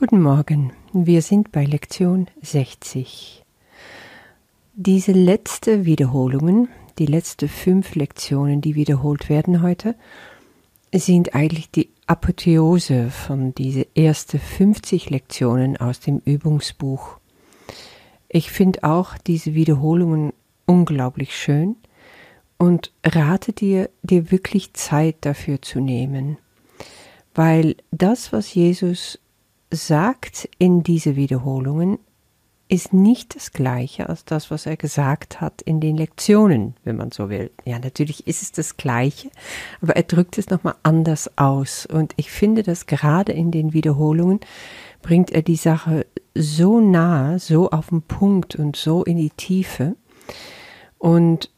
Guten Morgen, wir sind bei Lektion 60. Diese letzte Wiederholungen, die letzten fünf Lektionen, die wiederholt werden heute, sind eigentlich die Apotheose von diesen ersten 50 Lektionen aus dem Übungsbuch. Ich finde auch diese Wiederholungen unglaublich schön und rate dir, dir wirklich Zeit dafür zu nehmen, weil das, was Jesus sagt in diese Wiederholungen, ist nicht das gleiche als das, was er gesagt hat in den Lektionen, wenn man so will. Ja, natürlich ist es das gleiche, aber er drückt es nochmal anders aus. Und ich finde, dass gerade in den Wiederholungen bringt er die Sache so nah, so auf den Punkt und so in die Tiefe. Und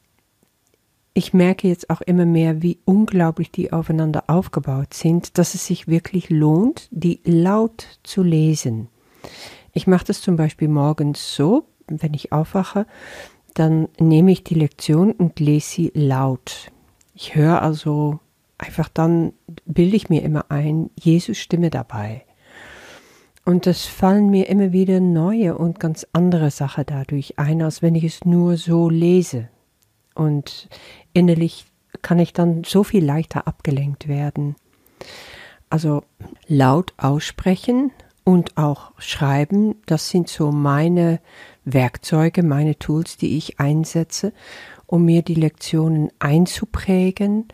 ich merke jetzt auch immer mehr, wie unglaublich die aufeinander aufgebaut sind, dass es sich wirklich lohnt, die laut zu lesen. Ich mache das zum Beispiel morgens so, wenn ich aufwache, dann nehme ich die Lektion und lese sie laut. Ich höre also einfach dann, bilde ich mir immer ein, Jesus Stimme dabei. Und es fallen mir immer wieder neue und ganz andere Sachen dadurch ein, als wenn ich es nur so lese. Und innerlich kann ich dann so viel leichter abgelenkt werden. Also laut aussprechen und auch schreiben, das sind so meine Werkzeuge, meine Tools, die ich einsetze, um mir die Lektionen einzuprägen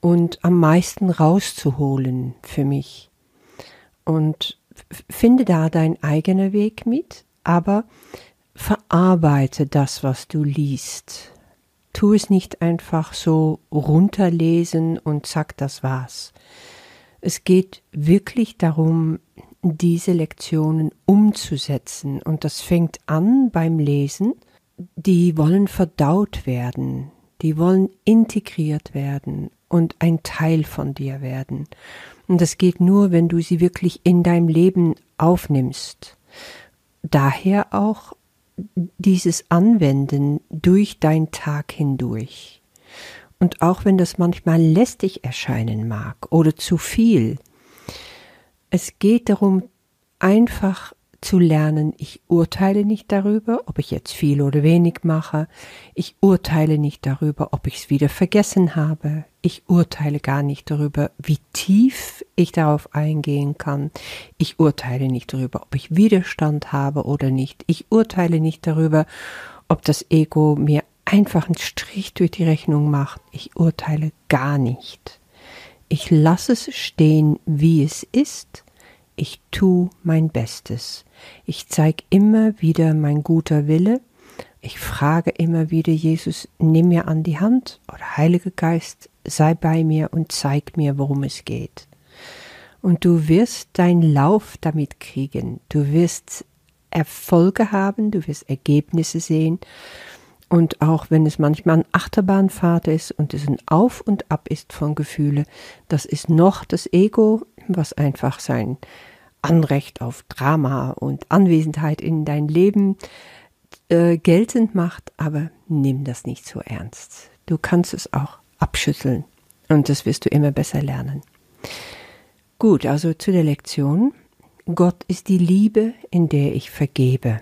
und am meisten rauszuholen für mich. Und finde da deinen eigenen Weg mit, aber verarbeite das, was du liest tu es nicht einfach so runterlesen und zack, das war's. Es geht wirklich darum, diese Lektionen umzusetzen und das fängt an beim Lesen. Die wollen verdaut werden, die wollen integriert werden und ein Teil von dir werden. Und das geht nur, wenn du sie wirklich in dein Leben aufnimmst. Daher auch dieses Anwenden durch dein Tag hindurch. Und auch wenn das manchmal lästig erscheinen mag oder zu viel, es geht darum, einfach zu lernen, ich urteile nicht darüber, ob ich jetzt viel oder wenig mache, ich urteile nicht darüber, ob ich es wieder vergessen habe, ich urteile gar nicht darüber, wie tief ich darauf eingehen kann, ich urteile nicht darüber, ob ich Widerstand habe oder nicht, ich urteile nicht darüber, ob das Ego mir einfach einen Strich durch die Rechnung macht, ich urteile gar nicht. Ich lasse es stehen, wie es ist, ich tu mein Bestes. Ich zeige immer wieder mein guter Wille. Ich frage immer wieder, Jesus, nimm mir an die Hand oder Heiliger Geist, sei bei mir und zeig mir, worum es geht. Und du wirst deinen Lauf damit kriegen. Du wirst Erfolge haben, du wirst Ergebnisse sehen. Und auch wenn es manchmal ein Achterbahnfahrt ist und es ein Auf und Ab ist von Gefühle, das ist noch das Ego, was einfach sein Anrecht auf Drama und Anwesenheit in dein Leben äh, geltend macht, aber nimm das nicht so ernst. Du kannst es auch abschütteln und das wirst du immer besser lernen. Gut, also zu der Lektion. Gott ist die Liebe, in der ich vergebe.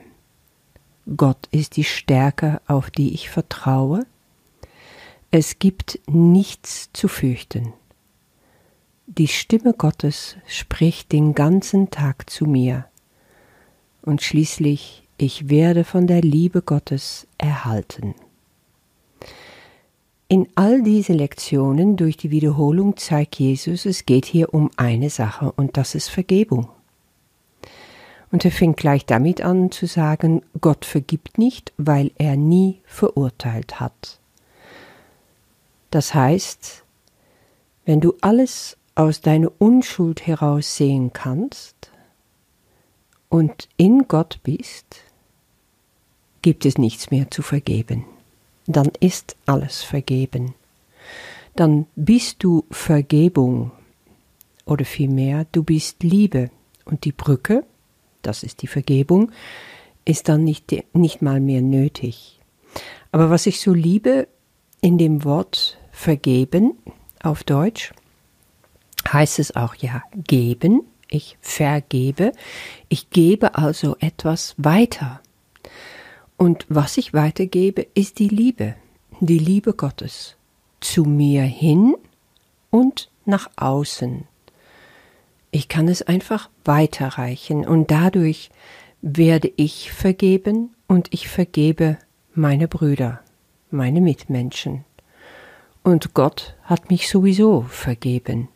Gott ist die Stärke, auf die ich vertraue. Es gibt nichts zu fürchten. Die Stimme Gottes spricht den ganzen Tag zu mir, und schließlich ich werde von der Liebe Gottes erhalten. In all diese Lektionen durch die Wiederholung zeigt Jesus, es geht hier um eine Sache und das ist Vergebung. Und er fängt gleich damit an zu sagen, Gott vergibt nicht, weil er nie verurteilt hat. Das heißt, wenn du alles aus deiner Unschuld heraus sehen kannst und in Gott bist, gibt es nichts mehr zu vergeben. Dann ist alles vergeben. Dann bist du Vergebung oder vielmehr du bist Liebe und die Brücke, das ist die Vergebung, ist dann nicht, nicht mal mehr nötig. Aber was ich so liebe in dem Wort vergeben auf Deutsch, heißt es auch ja geben, Ich vergebe, ich gebe also etwas weiter. Und was ich weitergebe, ist die Liebe, die Liebe Gottes zu mir hin und nach außen. Ich kann es einfach weiterreichen und dadurch werde ich vergeben und ich vergebe meine Brüder, meine Mitmenschen. Und Gott hat mich sowieso vergeben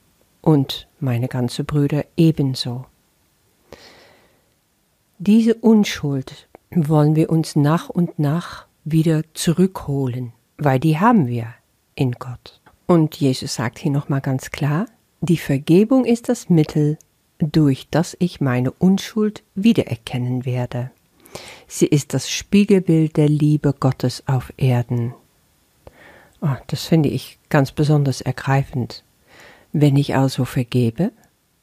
und meine ganze Brüder ebenso. Diese Unschuld wollen wir uns nach und nach wieder zurückholen, weil die haben wir in Gott. Und Jesus sagt hier nochmal ganz klar, die Vergebung ist das Mittel, durch das ich meine Unschuld wiedererkennen werde. Sie ist das Spiegelbild der Liebe Gottes auf Erden. Oh, das finde ich ganz besonders ergreifend. Wenn ich also vergebe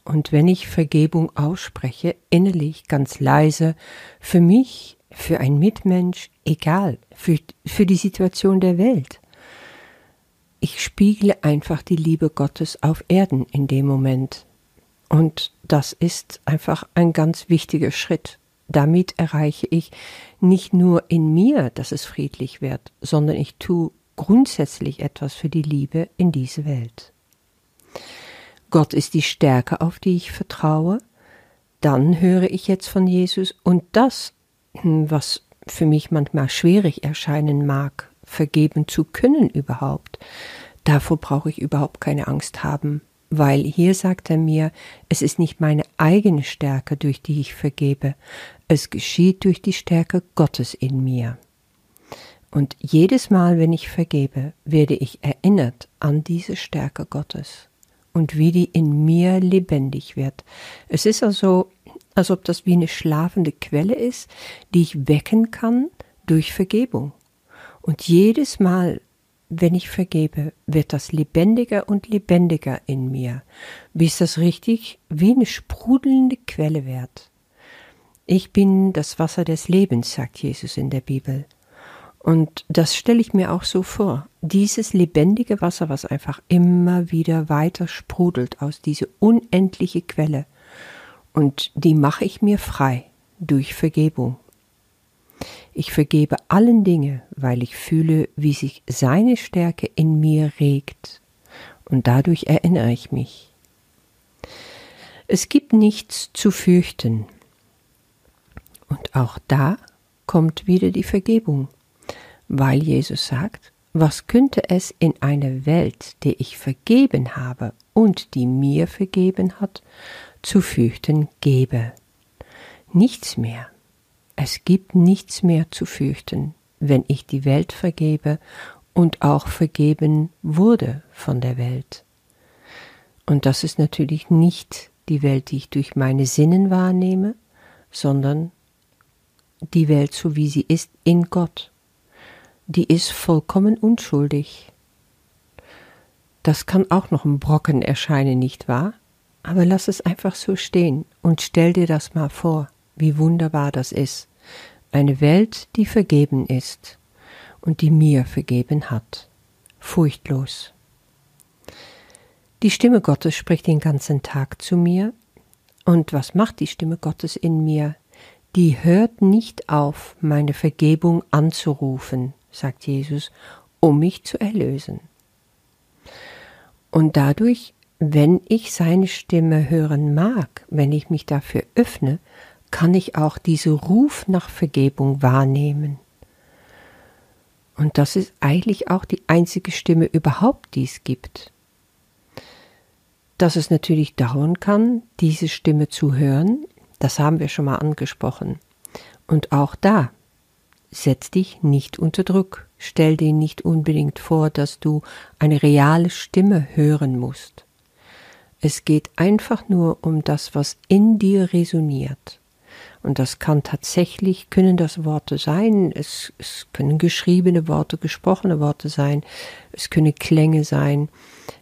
und wenn ich Vergebung ausspreche, innerlich ganz leise, für mich, für ein Mitmensch, egal, für, für die Situation der Welt, ich spiegle einfach die Liebe Gottes auf Erden in dem Moment. Und das ist einfach ein ganz wichtiger Schritt. Damit erreiche ich nicht nur in mir, dass es friedlich wird, sondern ich tue grundsätzlich etwas für die Liebe in diese Welt. Gott ist die Stärke, auf die ich vertraue. Dann höre ich jetzt von Jesus und das, was für mich manchmal schwierig erscheinen mag, vergeben zu können überhaupt. Davor brauche ich überhaupt keine Angst haben, weil hier sagt er mir, es ist nicht meine eigene Stärke, durch die ich vergebe, es geschieht durch die Stärke Gottes in mir. Und jedes Mal, wenn ich vergebe, werde ich erinnert an diese Stärke Gottes und wie die in mir lebendig wird. Es ist also, als ob das wie eine schlafende Quelle ist, die ich wecken kann durch Vergebung. Und jedes Mal, wenn ich vergebe, wird das lebendiger und lebendiger in mir, bis das richtig wie eine sprudelnde Quelle wird. Ich bin das Wasser des Lebens, sagt Jesus in der Bibel. Und das stelle ich mir auch so vor. Dieses lebendige Wasser, was einfach immer wieder weiter sprudelt aus dieser unendliche Quelle. Und die mache ich mir frei durch Vergebung, ich vergebe allen Dinge, weil ich fühle, wie sich seine Stärke in mir regt, und dadurch erinnere ich mich. Es gibt nichts zu fürchten. Und auch da kommt wieder die Vergebung, weil Jesus sagt, was könnte es in einer Welt, der ich vergeben habe und die mir vergeben hat, zu fürchten gebe? Nichts mehr. Es gibt nichts mehr zu fürchten, wenn ich die Welt vergebe und auch vergeben wurde von der Welt. Und das ist natürlich nicht die Welt, die ich durch meine Sinnen wahrnehme, sondern die Welt so wie sie ist in Gott. Die ist vollkommen unschuldig. Das kann auch noch ein Brocken erscheinen, nicht wahr? Aber lass es einfach so stehen und stell dir das mal vor wie wunderbar das ist. Eine Welt, die vergeben ist und die mir vergeben hat. Furchtlos. Die Stimme Gottes spricht den ganzen Tag zu mir. Und was macht die Stimme Gottes in mir? Die hört nicht auf, meine Vergebung anzurufen, sagt Jesus, um mich zu erlösen. Und dadurch, wenn ich seine Stimme hören mag, wenn ich mich dafür öffne, kann ich auch diesen Ruf nach Vergebung wahrnehmen. Und das ist eigentlich auch die einzige Stimme überhaupt, die es gibt. Dass es natürlich dauern kann, diese Stimme zu hören, das haben wir schon mal angesprochen. Und auch da, setz dich nicht unter Druck. Stell dir nicht unbedingt vor, dass du eine reale Stimme hören musst. Es geht einfach nur um das, was in dir resoniert. Und das kann tatsächlich, können das Worte sein, es, es können geschriebene Worte, gesprochene Worte sein, es können Klänge sein,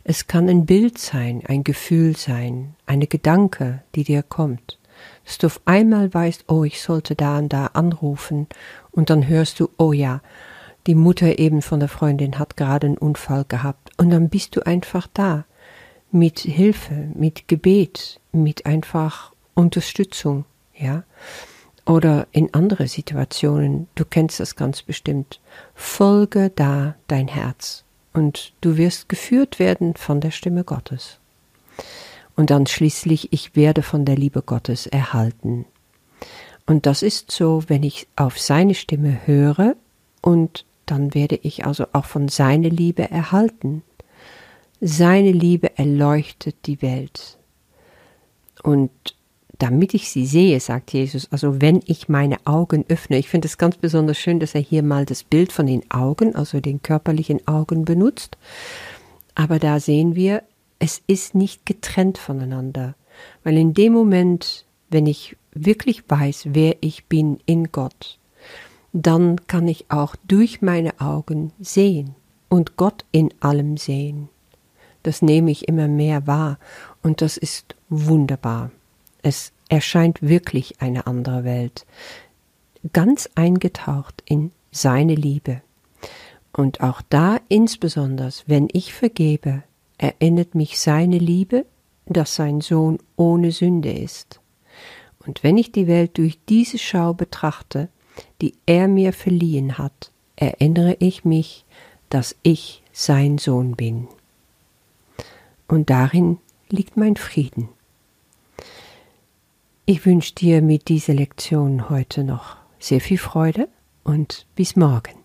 es kann ein Bild sein, ein Gefühl sein, eine Gedanke, die dir kommt. Dass du auf einmal weißt, oh, ich sollte da und da anrufen, und dann hörst du, oh ja, die Mutter eben von der Freundin hat gerade einen Unfall gehabt, und dann bist du einfach da. mit Hilfe, mit Gebet, mit einfach Unterstützung, ja. Oder in andere Situationen, du kennst das ganz bestimmt. Folge da dein Herz und du wirst geführt werden von der Stimme Gottes. Und dann schließlich, ich werde von der Liebe Gottes erhalten. Und das ist so, wenn ich auf seine Stimme höre und dann werde ich also auch von seiner Liebe erhalten. Seine Liebe erleuchtet die Welt. Und damit ich sie sehe, sagt Jesus, also wenn ich meine Augen öffne, ich finde es ganz besonders schön, dass er hier mal das Bild von den Augen, also den körperlichen Augen benutzt. Aber da sehen wir, es ist nicht getrennt voneinander, weil in dem Moment, wenn ich wirklich weiß, wer ich bin in Gott, dann kann ich auch durch meine Augen sehen und Gott in allem sehen. Das nehme ich immer mehr wahr und das ist wunderbar. Es erscheint wirklich eine andere Welt, ganz eingetaucht in seine Liebe. Und auch da insbesondere, wenn ich vergebe, erinnert mich seine Liebe, dass sein Sohn ohne Sünde ist. Und wenn ich die Welt durch diese Schau betrachte, die er mir verliehen hat, erinnere ich mich, dass ich sein Sohn bin. Und darin liegt mein Frieden. Ich wünsche dir mit dieser Lektion heute noch sehr viel Freude und bis morgen.